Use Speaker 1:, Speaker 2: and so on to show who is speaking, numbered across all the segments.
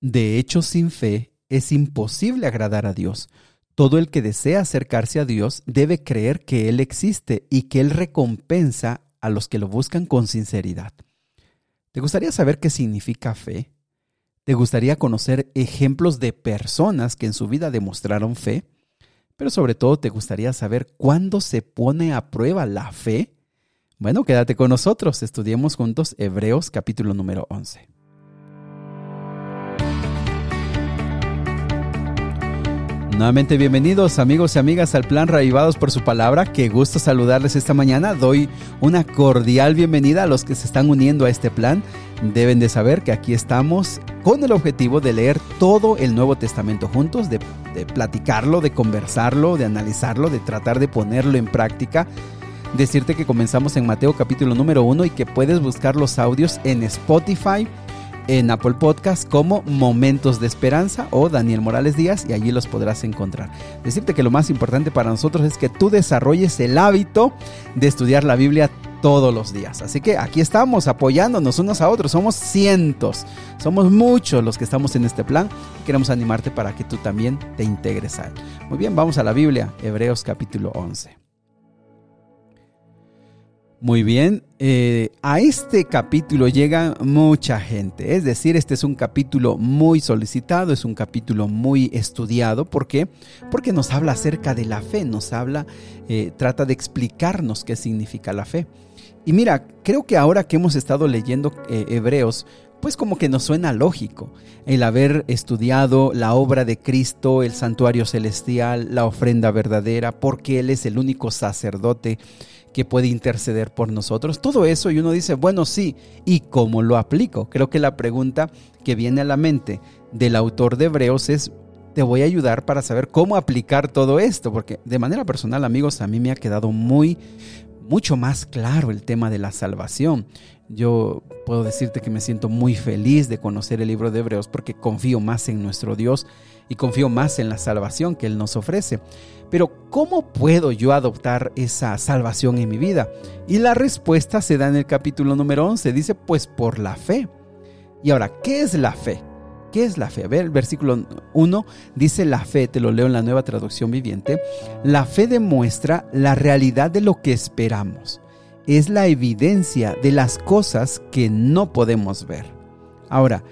Speaker 1: De hecho, sin fe es imposible agradar a Dios. Todo el que desea acercarse a Dios debe creer que Él existe y que Él recompensa a los que lo buscan con sinceridad. ¿Te gustaría saber qué significa fe? ¿Te gustaría conocer ejemplos de personas que en su vida demostraron fe? Pero sobre todo te gustaría saber cuándo se pone a prueba la fe. Bueno, quédate con nosotros, estudiemos juntos Hebreos capítulo número 11. Nuevamente bienvenidos amigos y amigas al plan Raivados por su palabra. Qué gusto saludarles esta mañana. Doy una cordial bienvenida a los que se están uniendo a este plan. Deben de saber que aquí estamos con el objetivo de leer todo el Nuevo Testamento juntos, de, platicarlo, de conversarlo, de analizarlo, de tratar de ponerlo en práctica. Decirte que comenzamos en Mateo capítulo número 1 y que puedes buscar los audios en Spotify, en Apple Podcast como Momentos de Esperanza o Daniel Morales Díaz y allí los podrás encontrar. Decirte que lo más importante para nosotros es que tú desarrolles el hábito de estudiar la Biblia todos los días. Así que aquí estamos apoyándonos unos a otros. Somos cientos, somos muchos los que estamos en este plan queremos animarte para que tú también te integres a él. Muy bien, vamos a la Biblia, Hebreos capítulo 11. Muy bien, eh, a este capítulo llega mucha gente, es decir, este es un capítulo muy solicitado, es un capítulo muy estudiado, ¿por qué? Porque nos habla acerca de la fe, nos habla, eh, trata de explicarnos qué significa la fe. Y mira, creo que ahora que hemos estado leyendo eh, Hebreos, pues como que nos suena lógico el haber estudiado la obra de Cristo, el santuario celestial, la ofrenda verdadera, porque Él es el único sacerdote que puede interceder por nosotros. Todo eso y uno dice, bueno, sí, ¿y cómo lo aplico? Creo que la pregunta que viene a la mente del autor de Hebreos es, te voy a ayudar para saber cómo aplicar todo esto, porque de manera personal, amigos, a mí me ha quedado muy, mucho más claro el tema de la salvación. Yo puedo decirte que me siento muy feliz de conocer el libro de Hebreos porque confío más en nuestro Dios y confío más en la salvación que Él nos ofrece. Pero ¿cómo puedo yo adoptar esa salvación en mi vida? Y la respuesta se da en el capítulo número 11. Dice, pues por la fe. Y ahora, ¿qué es la fe? ¿Qué es la fe? A ver, el versículo 1 dice la fe, te lo leo en la nueva traducción viviente. La fe demuestra la realidad de lo que esperamos. Es la evidencia de las cosas que no podemos ver. Ahora,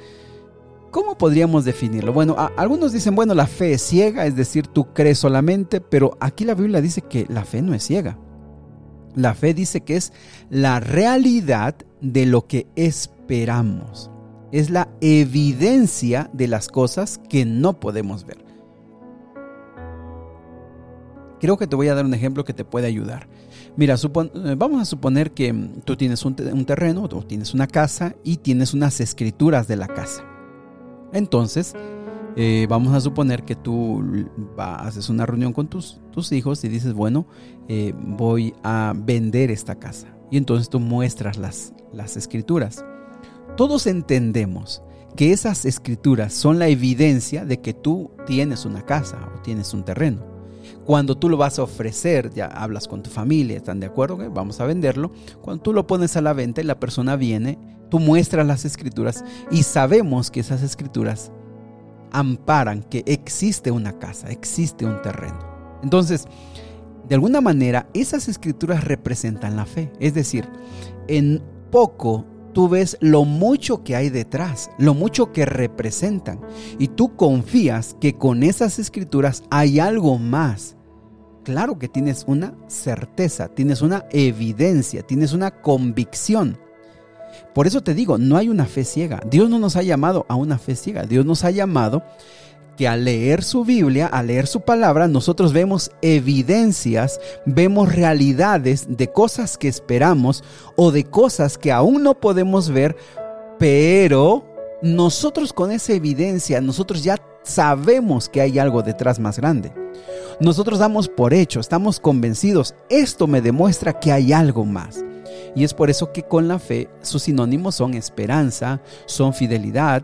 Speaker 1: ¿Cómo podríamos definirlo? Bueno, algunos dicen, bueno, la fe es ciega, es decir, tú crees solamente, pero aquí la Biblia dice que la fe no es ciega. La fe dice que es la realidad de lo que esperamos. Es la evidencia de las cosas que no podemos ver. Creo que te voy a dar un ejemplo que te puede ayudar. Mira, eh, vamos a suponer que tú tienes un, terreno o tienes una casa y tienes unas escrituras de la casa. Entonces, eh, vamos a suponer que tú haces una reunión con tus, hijos y dices, bueno, eh, voy a vender esta casa. Y entonces tú muestras las, las escrituras. Todos entendemos que esas escrituras son la evidencia de que tú tienes una casa o tienes un terreno. Cuando tú lo vas a ofrecer, ya hablas con tu familia, ¿están de acuerdo? Vamos a venderlo. Cuando tú lo pones a la venta y la persona viene Tú muestras las escrituras y sabemos que esas escrituras amparan que existe una casa, existe un terreno. Entonces, de alguna manera, esas escrituras representan la fe. Es decir, en poco tú ves lo mucho que hay detrás, lo mucho que representan. Y tú confías que con esas escrituras hay algo más. Claro que tienes una certeza, tienes una evidencia, tienes una convicción por eso te digo, no hay una fe ciega. Dios no nos ha llamado a una fe ciega. Dios nos ha llamado que al leer su Biblia, al leer su palabra, nosotros vemos evidencias, vemos realidades de cosas que esperamos o de cosas que aún no podemos ver, pero nosotros con esa evidencia, nosotros ya sabemos que hay algo detrás más grande. Nosotros damos por hecho, estamos convencidos, esto me demuestra que hay algo más. Y es por eso que con la fe sus sinónimos son esperanza, son fidelidad.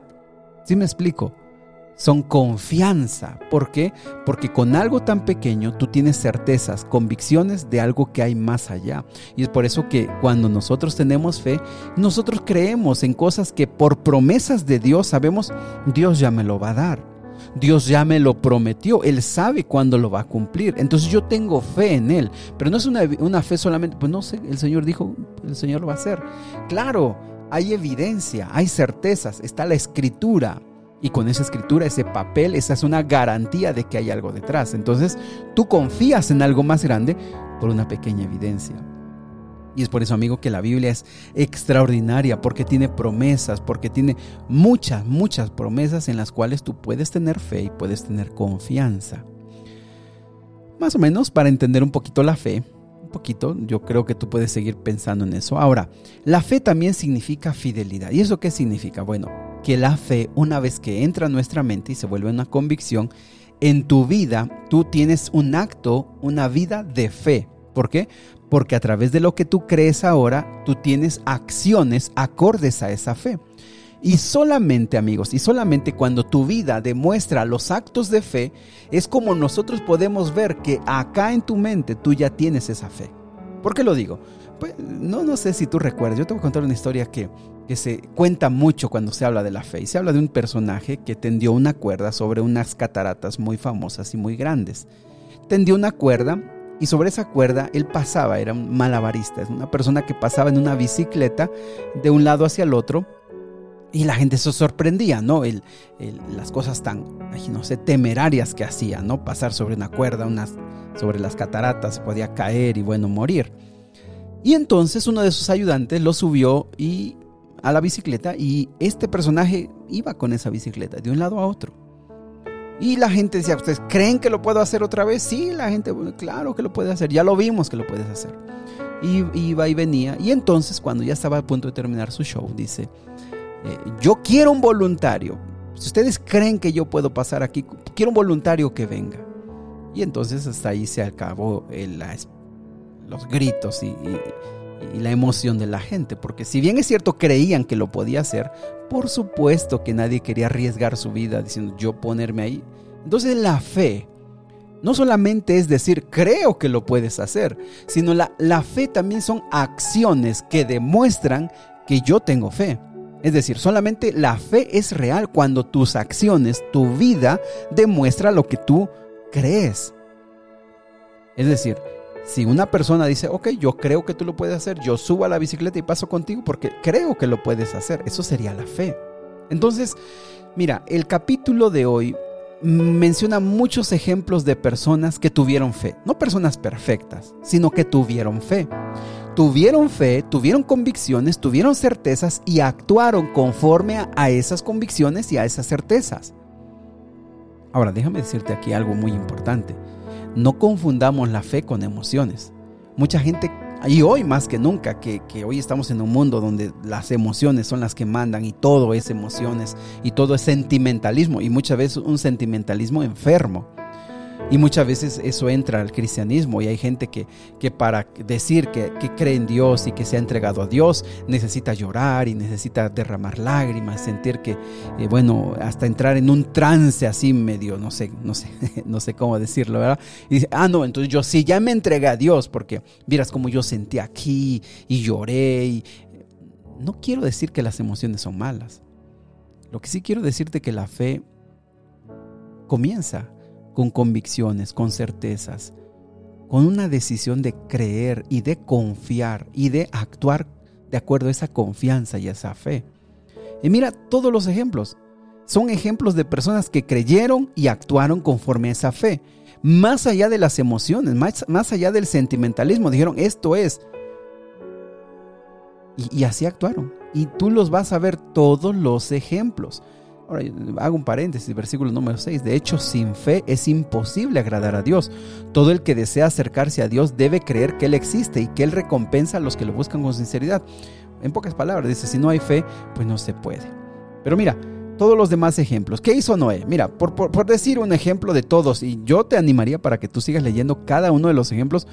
Speaker 1: ¿Sí me explico? son confianza. ¿Por qué? Porque con algo tan pequeño tú tienes certezas, convicciones de algo que hay más allá. Y es por eso que cuando nosotros tenemos fe, nosotros creemos en cosas que por promesas de Dios sabemos, Dios ya me lo va a dar. Dios ya me lo prometió, Él sabe cuándo lo va a cumplir. Entonces yo tengo fe en Él, pero no es una, una fe solamente, pues no sé, el Señor dijo, el Señor lo va a hacer. Claro, hay evidencia, hay certezas, está la escritura. Y con esa escritura, ese papel, esa es una garantía de que hay algo detrás. Entonces, tú confías en algo más grande por una pequeña evidencia. Y es por eso, amigo, que la Biblia es extraordinaria, porque tiene promesas, porque tiene muchas, muchas promesas en las cuales tú puedes tener fe y puedes tener confianza. Más o menos para entender un poquito la fe, un poquito, yo creo que tú puedes seguir pensando en eso. Ahora, la fe también significa fidelidad. ¿Y eso qué significa? Bueno, que la fe, una vez que entra a nuestra mente y se vuelve una convicción, en tu vida tú tienes un acto, una vida de fe. ¿Por qué? Porque a través de lo que tú crees ahora, tú tienes acciones acordes a esa fe. Y solamente, amigos, y solamente cuando tu vida demuestra los actos de fe, es como nosotros podemos ver que acá en tu mente tú ya tienes esa fe. ¿Por qué lo digo? Pues no, no sé si tú recuerdas, yo te voy a contar una historia que que se cuenta mucho cuando se habla de la fe. Y se habla de un personaje que tendió una cuerda sobre unas cataratas muy famosas y muy grandes. Tendió una cuerda y sobre esa cuerda él pasaba, era un malabarista, es una persona que pasaba en una bicicleta de un lado hacia el otro y la gente se sorprendía, ¿no? El, las cosas tan, no sé, temerarias que hacía, ¿no? Pasar sobre una cuerda, unas, sobre las cataratas, podía caer y bueno, morir. Y entonces uno de sus ayudantes lo subió y a la bicicleta y este personaje iba con esa bicicleta de un lado a otro. Y la gente decía, ¿ustedes creen que lo puedo hacer otra vez? Sí, la gente, claro que lo puede hacer, ya lo vimos que lo puedes hacer. Y iba y venía. Y entonces, cuando ya estaba a punto de terminar su show, dice, eh, yo quiero un voluntario. Si ustedes creen que yo puedo pasar aquí, quiero un voluntario que venga. Y entonces hasta ahí se acabó el, los gritos y, y la emoción de la gente, porque si bien es cierto creían que lo podía hacer, por supuesto que nadie quería arriesgar su vida diciendo yo ponerme ahí. Entonces la fe no solamente es decir creo que lo puedes hacer, sino la, la fe también son acciones que demuestran que yo tengo fe. Es decir, solamente la fe es real cuando tus acciones, tu vida demuestra lo que tú crees. Es decir, si una persona dice, ok, yo creo que tú lo puedes hacer, yo subo a la bicicleta y paso contigo porque creo que lo puedes hacer, eso sería la fe. Entonces, mira, el capítulo de hoy menciona muchos ejemplos de personas que tuvieron fe, no personas perfectas, sino que tuvieron fe. Tuvieron fe, tuvieron convicciones, tuvieron certezas y actuaron conforme a esas convicciones y a esas certezas. Ahora, déjame decirte aquí algo muy importante. No confundamos la fe con emociones. Mucha gente, y hoy más que nunca, que, que, hoy estamos en un mundo donde las emociones son las que mandan y todo es emociones y todo es sentimentalismo y muchas veces un sentimentalismo enfermo. Y muchas veces eso entra al cristianismo y hay gente que, que para decir que, cree en Dios y que se ha entregado a Dios necesita llorar y necesita derramar lágrimas, sentir que, eh, bueno, hasta entrar en un trance así medio, no sé, no sé, no sé cómo decirlo, ¿verdad? Y dice, ah, no, entonces yo sí, ya me entregué a Dios porque miras como yo sentí aquí y lloré. No quiero decir que las emociones son malas. Lo que sí quiero decirte que la fe comienza con convicciones, con certezas, con una decisión de creer y de confiar y de actuar de acuerdo a esa confianza y a esa fe. Y mira todos los ejemplos. Son ejemplos de personas que creyeron y actuaron conforme a esa fe. Más allá de las emociones, más, más allá del sentimentalismo, dijeron, esto es. Y, y así actuaron. Y tú los vas a ver todos los ejemplos. Ahora, hago un paréntesis, versículo número 6. De hecho, sin fe es imposible agradar a Dios. Todo el que desea acercarse a Dios debe creer que Él existe y que Él recompensa a los que lo buscan con sinceridad. En pocas palabras, dice, si no hay fe, pues no se puede. Pero mira, todos los demás ejemplos. ¿Qué hizo Noé? Mira, por, por decir un ejemplo de todos, y yo te animaría para que tú sigas leyendo cada uno de los ejemplos,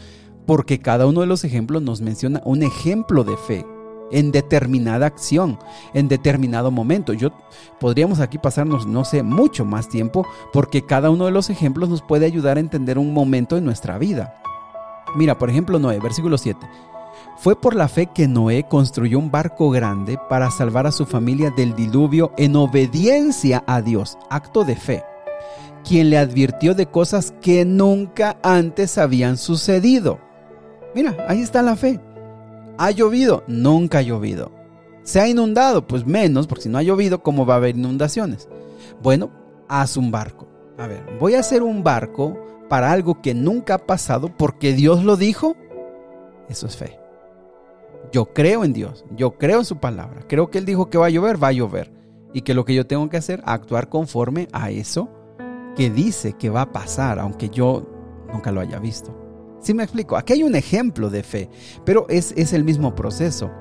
Speaker 1: porque cada uno de los ejemplos nos menciona un ejemplo de fe en determinada acción, en determinado momento. Yo podríamos aquí pasarnos, no sé, mucho más tiempo porque cada uno de los ejemplos nos puede ayudar a entender un momento en nuestra vida. Mira, por ejemplo, Noé, versículo 7. Fue por la fe que Noé construyó un barco grande para salvar a su familia del diluvio en obediencia a Dios, acto de fe, quien le advirtió de cosas que nunca antes habían sucedido. Mira, ahí está la fe. ¿Ha llovido? Nunca ha llovido. ¿Se ha inundado? Pues menos, porque si no ha llovido, ¿cómo va a haber inundaciones? Bueno, haz un barco. A ver, voy a hacer un barco para algo que nunca ha pasado porque Dios lo dijo. Eso es fe. Yo creo en Dios, yo creo en su palabra. Creo que Él dijo que va a llover, va a llover. Y que lo que yo tengo que hacer, actuar conforme a eso que dice que va a pasar, aunque yo nunca lo haya visto. ¿Sí me explico? Aquí hay un ejemplo de fe, pero es, es el mismo proceso.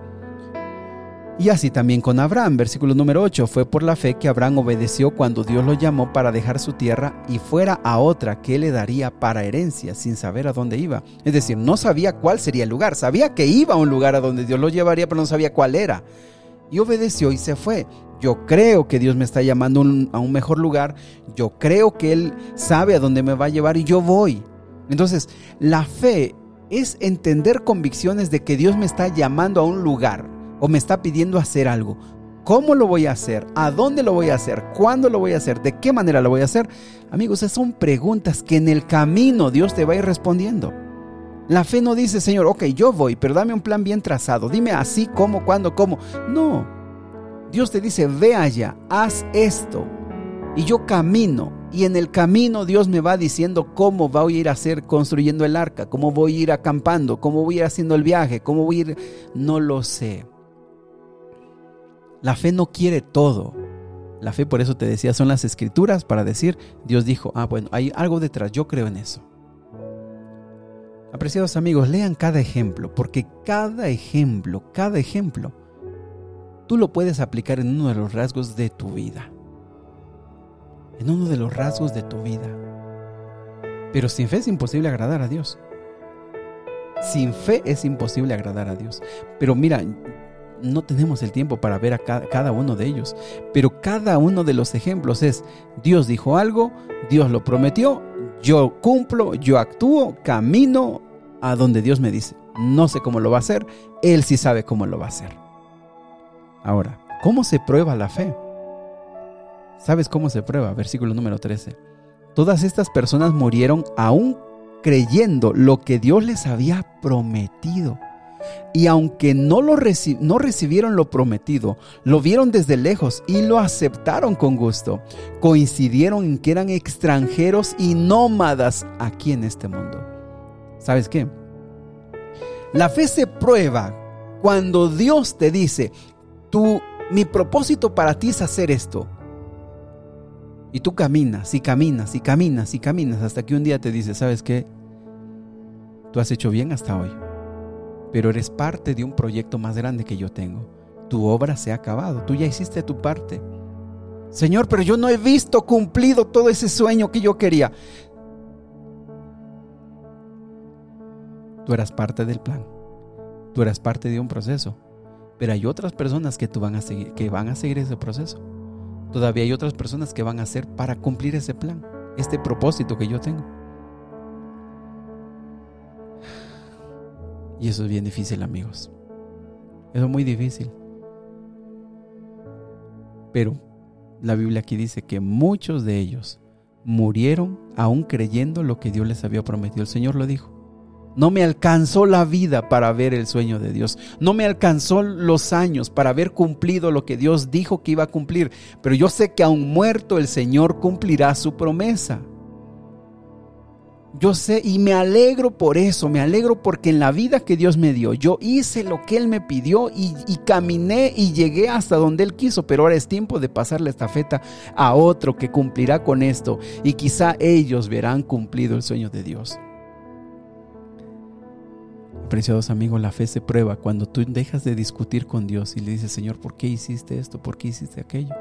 Speaker 1: Y así también con Abraham, versículo número 8, fue por la fe que Abraham obedeció cuando Dios lo llamó para dejar su tierra y fuera a otra que le daría para herencia sin saber a dónde iba. Es decir, no sabía cuál sería el lugar, sabía que iba a un lugar a donde Dios lo llevaría, pero no sabía cuál era. Y obedeció y se fue. Yo creo que Dios me está llamando a un mejor lugar, yo creo que Él sabe a dónde me va a llevar y yo voy. Entonces, la fe es entender convicciones de que Dios me está llamando a un lugar o me está pidiendo hacer algo. ¿Cómo lo voy a hacer? ¿A dónde lo voy a hacer? ¿Cuándo lo voy a hacer? ¿De qué manera lo voy a hacer? Amigos, esas son preguntas que en el camino Dios te va a ir respondiendo. La fe no dice, Señor, ok, yo voy, pero dame un plan bien trazado. Dime así, cómo, cuándo, cómo. No. Dios te dice, ve allá, haz esto. Y yo camino y en el camino Dios me va diciendo cómo voy a ir a hacer construyendo el arca, cómo voy a ir acampando, cómo voy a ir haciendo el viaje, cómo voy a ir... No lo sé. La fe no quiere todo. La fe, por eso te decía, son las escrituras para decir, Dios dijo, ah, bueno, hay algo detrás, yo creo en eso. Apreciados amigos, lean cada ejemplo, porque cada ejemplo, cada ejemplo, tú lo puedes aplicar en uno de los rasgos de tu vida en uno de los rasgos de tu vida. Pero sin fe es imposible agradar a Dios. Sin fe es imposible agradar a Dios. Pero mira, no tenemos el tiempo para ver a cada, uno de ellos. Pero cada uno de los ejemplos es, Dios dijo algo, Dios lo prometió, yo cumplo, yo actúo, camino a donde Dios me dice. No sé cómo lo va a hacer, Él sí sabe cómo lo va a hacer. Ahora, ¿cómo se prueba la fe? ¿Sabes cómo se prueba? Versículo número 13. Todas estas personas murieron aún creyendo lo que Dios les había prometido. Y aunque no, lo recibieron lo prometido, lo vieron desde lejos y lo aceptaron con gusto. Coincidieron en que eran extranjeros y nómadas aquí en este mundo. ¿Sabes qué? La fe se prueba cuando Dios te dice, tú, mi propósito para ti es hacer esto. Y tú caminas y caminas y caminas y caminas hasta que un día te dice, ¿sabes qué? Tú has hecho bien hasta hoy, pero eres parte de un proyecto más grande que yo tengo. Tu obra se ha acabado, tú ya hiciste tu parte. Señor, pero yo no he visto cumplido todo ese sueño que yo quería. Tú eras parte del plan, tú eras parte de un proceso, pero hay otras personas que, tú van, a seguir, que van a seguir ese proceso. Todavía hay otras personas que van a hacer para cumplir ese plan, este propósito que yo tengo. Y eso es bien difícil, amigos. Eso es muy difícil. Pero la Biblia aquí dice que muchos de ellos murieron aún creyendo lo que Dios les había prometido. El Señor lo dijo. No me alcanzó la vida para ver el sueño de Dios. No me alcanzó los años para haber cumplido lo que Dios dijo que iba a cumplir. Pero yo sé que aún muerto el Señor cumplirá su promesa. Yo sé y me alegro por eso, me alegro porque en la vida que Dios me dio, yo hice lo que Él me pidió y, y, caminé y llegué hasta donde Él quiso, pero ahora es tiempo de pasar la estafeta a otro que cumplirá con esto y quizá ellos verán cumplido el sueño de Dios. Preciados amigos, la fe se prueba cuando tú dejas de discutir con Dios y le dices, Señor, ¿por qué hiciste esto? ¿Por qué hiciste aquello?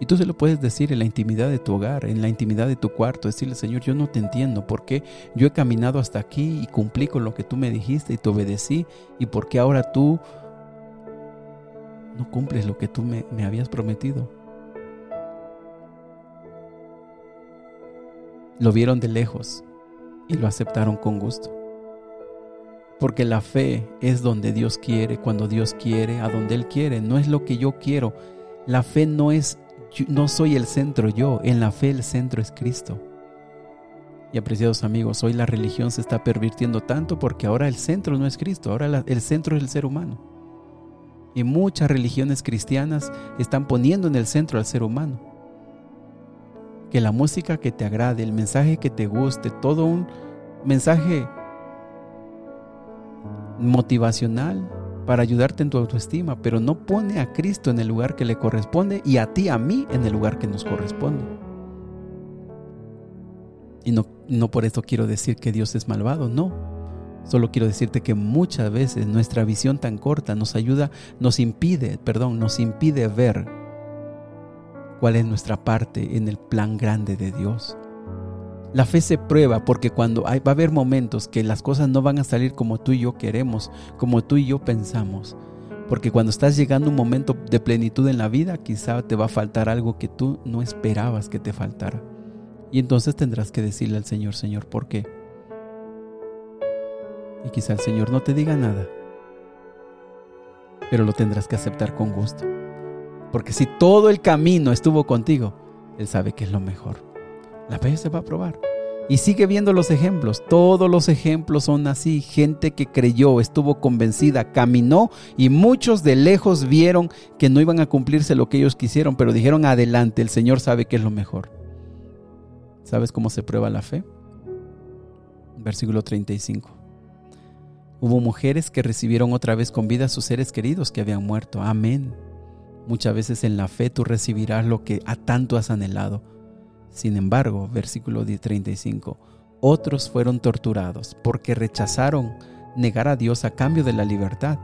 Speaker 1: Y tú se lo puedes decir en la intimidad de tu hogar, en la intimidad de tu cuarto, decirle, Señor, yo no te entiendo, ¿por qué yo he caminado hasta aquí y cumplí con lo que tú me dijiste y te obedecí? ¿Y por qué ahora tú no cumples lo que tú me, me habías prometido. Lo vieron de lejos y lo aceptaron con gusto. Porque la fe es donde Dios quiere, cuando Dios quiere, a donde Él quiere. No es lo que yo quiero. La fe no es, no soy el centro yo. En la fe el centro es Cristo. Y apreciados amigos, hoy la religión se está pervirtiendo tanto porque ahora el centro no es Cristo, ahora el centro es el ser humano. Y muchas religiones cristianas están poniendo en el centro al ser humano. Que la música que te agrade, el mensaje que te guste, todo un mensaje motivacional para ayudarte en tu autoestima, pero no pone a Cristo en el lugar que le corresponde y a ti, a mí, en el lugar que nos corresponde. Y no, no por esto quiero decir que Dios es malvado, no. Solo quiero decirte que muchas veces nuestra visión tan corta nos ayuda, nos impide, perdón, nos impide ver cuál es nuestra parte en el plan grande de Dios. La fe se prueba porque cuando hay, va a haber momentos que las cosas no van a salir como tú y yo queremos, como tú y yo pensamos. Porque cuando estás llegando un momento de plenitud en la vida, quizá te va a faltar algo que tú no esperabas que te faltara. Y entonces tendrás que decirle al Señor, Señor, ¿por qué? Y quizá el Señor no te diga nada, pero lo tendrás que aceptar con gusto. Porque si todo el camino estuvo contigo, Él sabe que es lo mejor la fe se va a probar. Y sigue viendo los ejemplos. Todos los ejemplos son así. Gente que creyó, estuvo convencida, caminó y muchos de lejos vieron que no iban a cumplirse lo que ellos quisieron, pero dijeron adelante, el Señor sabe que es lo mejor. ¿Sabes cómo se prueba la fe? Versículo 35. Hubo mujeres que recibieron otra vez con vida a sus seres queridos que habían muerto. Amén. Muchas veces en la fe tú recibirás lo que a tanto has anhelado sin embargo, versículo 35, otros fueron torturados porque rechazaron negar a Dios a cambio de la libertad.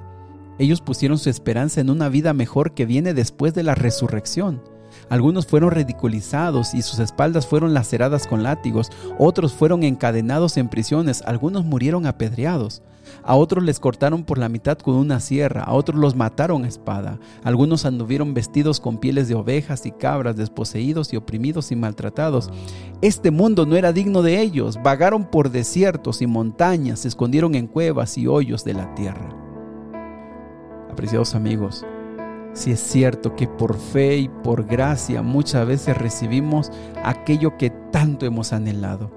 Speaker 1: Ellos pusieron su esperanza en una vida mejor que viene después de la resurrección. Algunos fueron ridiculizados y sus espaldas fueron laceradas con látigos, otros fueron encadenados en prisiones, algunos murieron apedreados. A otros les cortaron por la mitad con una sierra, a otros los mataron a espada. Algunos anduvieron vestidos con pieles de ovejas y cabras, desposeídos y oprimidos y maltratados. Este mundo no era digno de ellos. Vagaron por desiertos y montañas, se escondieron en cuevas y hoyos de la tierra. Apreciados amigos, si es cierto que por fe y por gracia muchas veces recibimos aquello que tanto hemos anhelado,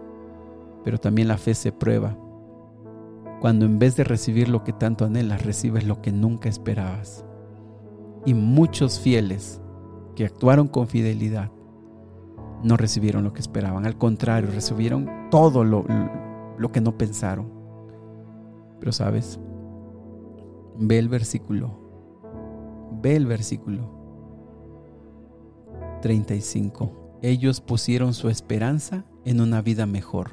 Speaker 1: pero también la fe se prueba cuando en vez de recibir lo que tanto anhelas, recibes lo que nunca esperabas. Y muchos fieles que actuaron con fidelidad no recibieron lo que esperaban, al contrario, recibieron todo lo, que no pensaron. Pero sabes, ve el versículo, ve el versículo 35. Ellos pusieron su esperanza en una vida mejor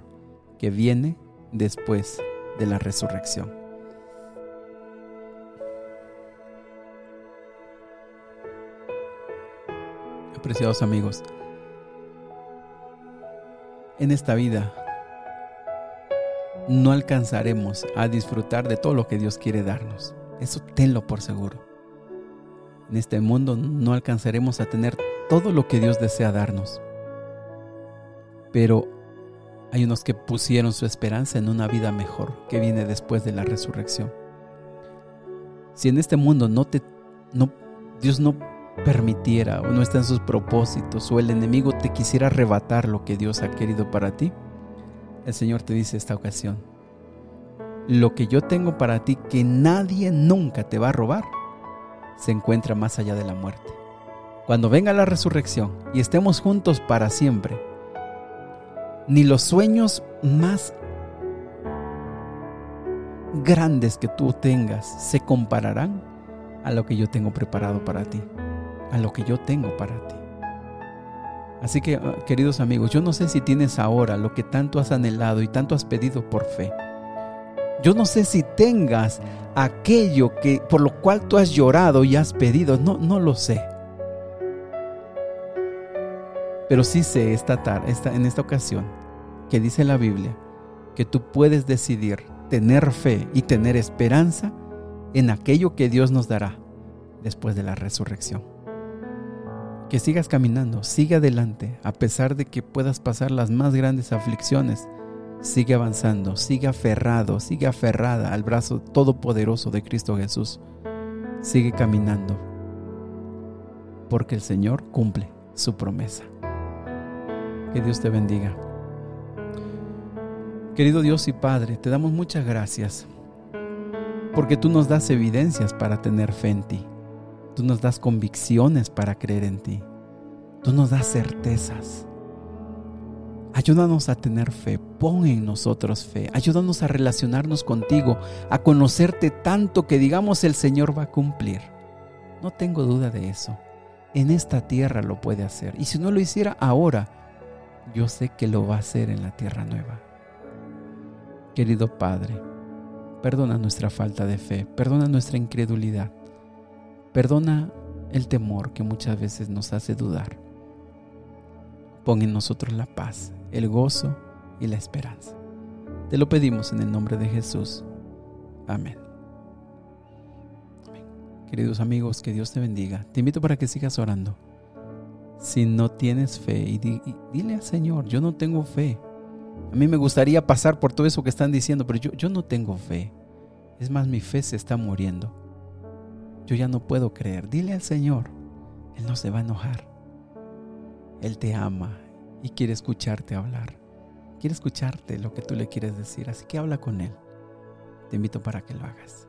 Speaker 1: que viene después de la resurrección. Apreciados amigos, en esta vida no alcanzaremos a disfrutar de todo lo que Dios quiere darnos. Eso tenlo por seguro. En este mundo no alcanzaremos a tener todo lo que Dios desea darnos. Pero hay unos que pusieron su esperanza en una vida mejor que viene después de la resurrección. Si en este mundo no Dios no permitiera o no está en sus propósitos o el enemigo te quisiera arrebatar lo que Dios ha querido para ti, el Señor te dice esta ocasión, lo que yo tengo para ti que nadie nunca te va a robar, se encuentra más allá de la muerte. Cuando venga la resurrección y estemos juntos para siempre, ni los sueños más grandes que tú tengas se compararán a lo que yo tengo preparado para ti, a lo que yo tengo para ti. Así que, ah, queridos amigos, yo no sé si tienes ahora lo que tanto has anhelado y tanto has pedido por fe. Yo no sé si tengas aquello que por lo cual tú has llorado y has pedido, no no lo sé. Pero sí sé esta tarde, esta, en esta ocasión, que dice la Biblia, que tú puedes decidir tener fe y tener esperanza en aquello que Dios nos dará después de la resurrección. Que sigas caminando, sigue adelante, a pesar de que puedas pasar las más grandes aflicciones. Sigue avanzando, sigue aferrado, sigue aferrada al brazo todopoderoso de Cristo Jesús. Sigue caminando, porque el Señor cumple su promesa. Que Dios te bendiga. Querido Dios y Padre, te damos muchas gracias porque tú nos das evidencias para tener fe en ti. Tú nos das convicciones para creer en ti. Tú nos das certezas. Ayúdanos a tener fe, pon en nosotros fe, ayúdanos a relacionarnos contigo, a conocerte tanto que digamos el Señor va a cumplir. No tengo duda de eso. En esta tierra lo puede hacer. Y si no lo hiciera ahora, yo sé que lo va a hacer en la tierra nueva. Querido Padre, perdona nuestra falta de fe, perdona nuestra incredulidad, perdona el temor que muchas veces nos hace dudar. Pon en nosotros la paz, el gozo y la esperanza. Te lo pedimos en el nombre de Jesús. Amén. Queridos amigos, que Dios te bendiga. Te invito para que sigas orando. Si no tienes fe, y, dile al Señor, yo no tengo fe. A mí me gustaría pasar por todo eso que están diciendo, pero yo, yo no tengo fe. Es más, mi fe se está muriendo. Yo ya no puedo creer. Dile al Señor, Él no se va a enojar. Él te ama y quiere escucharte hablar. Quiere escucharte lo que tú le quieres decir, así que habla con Él. Te invito para que lo hagas.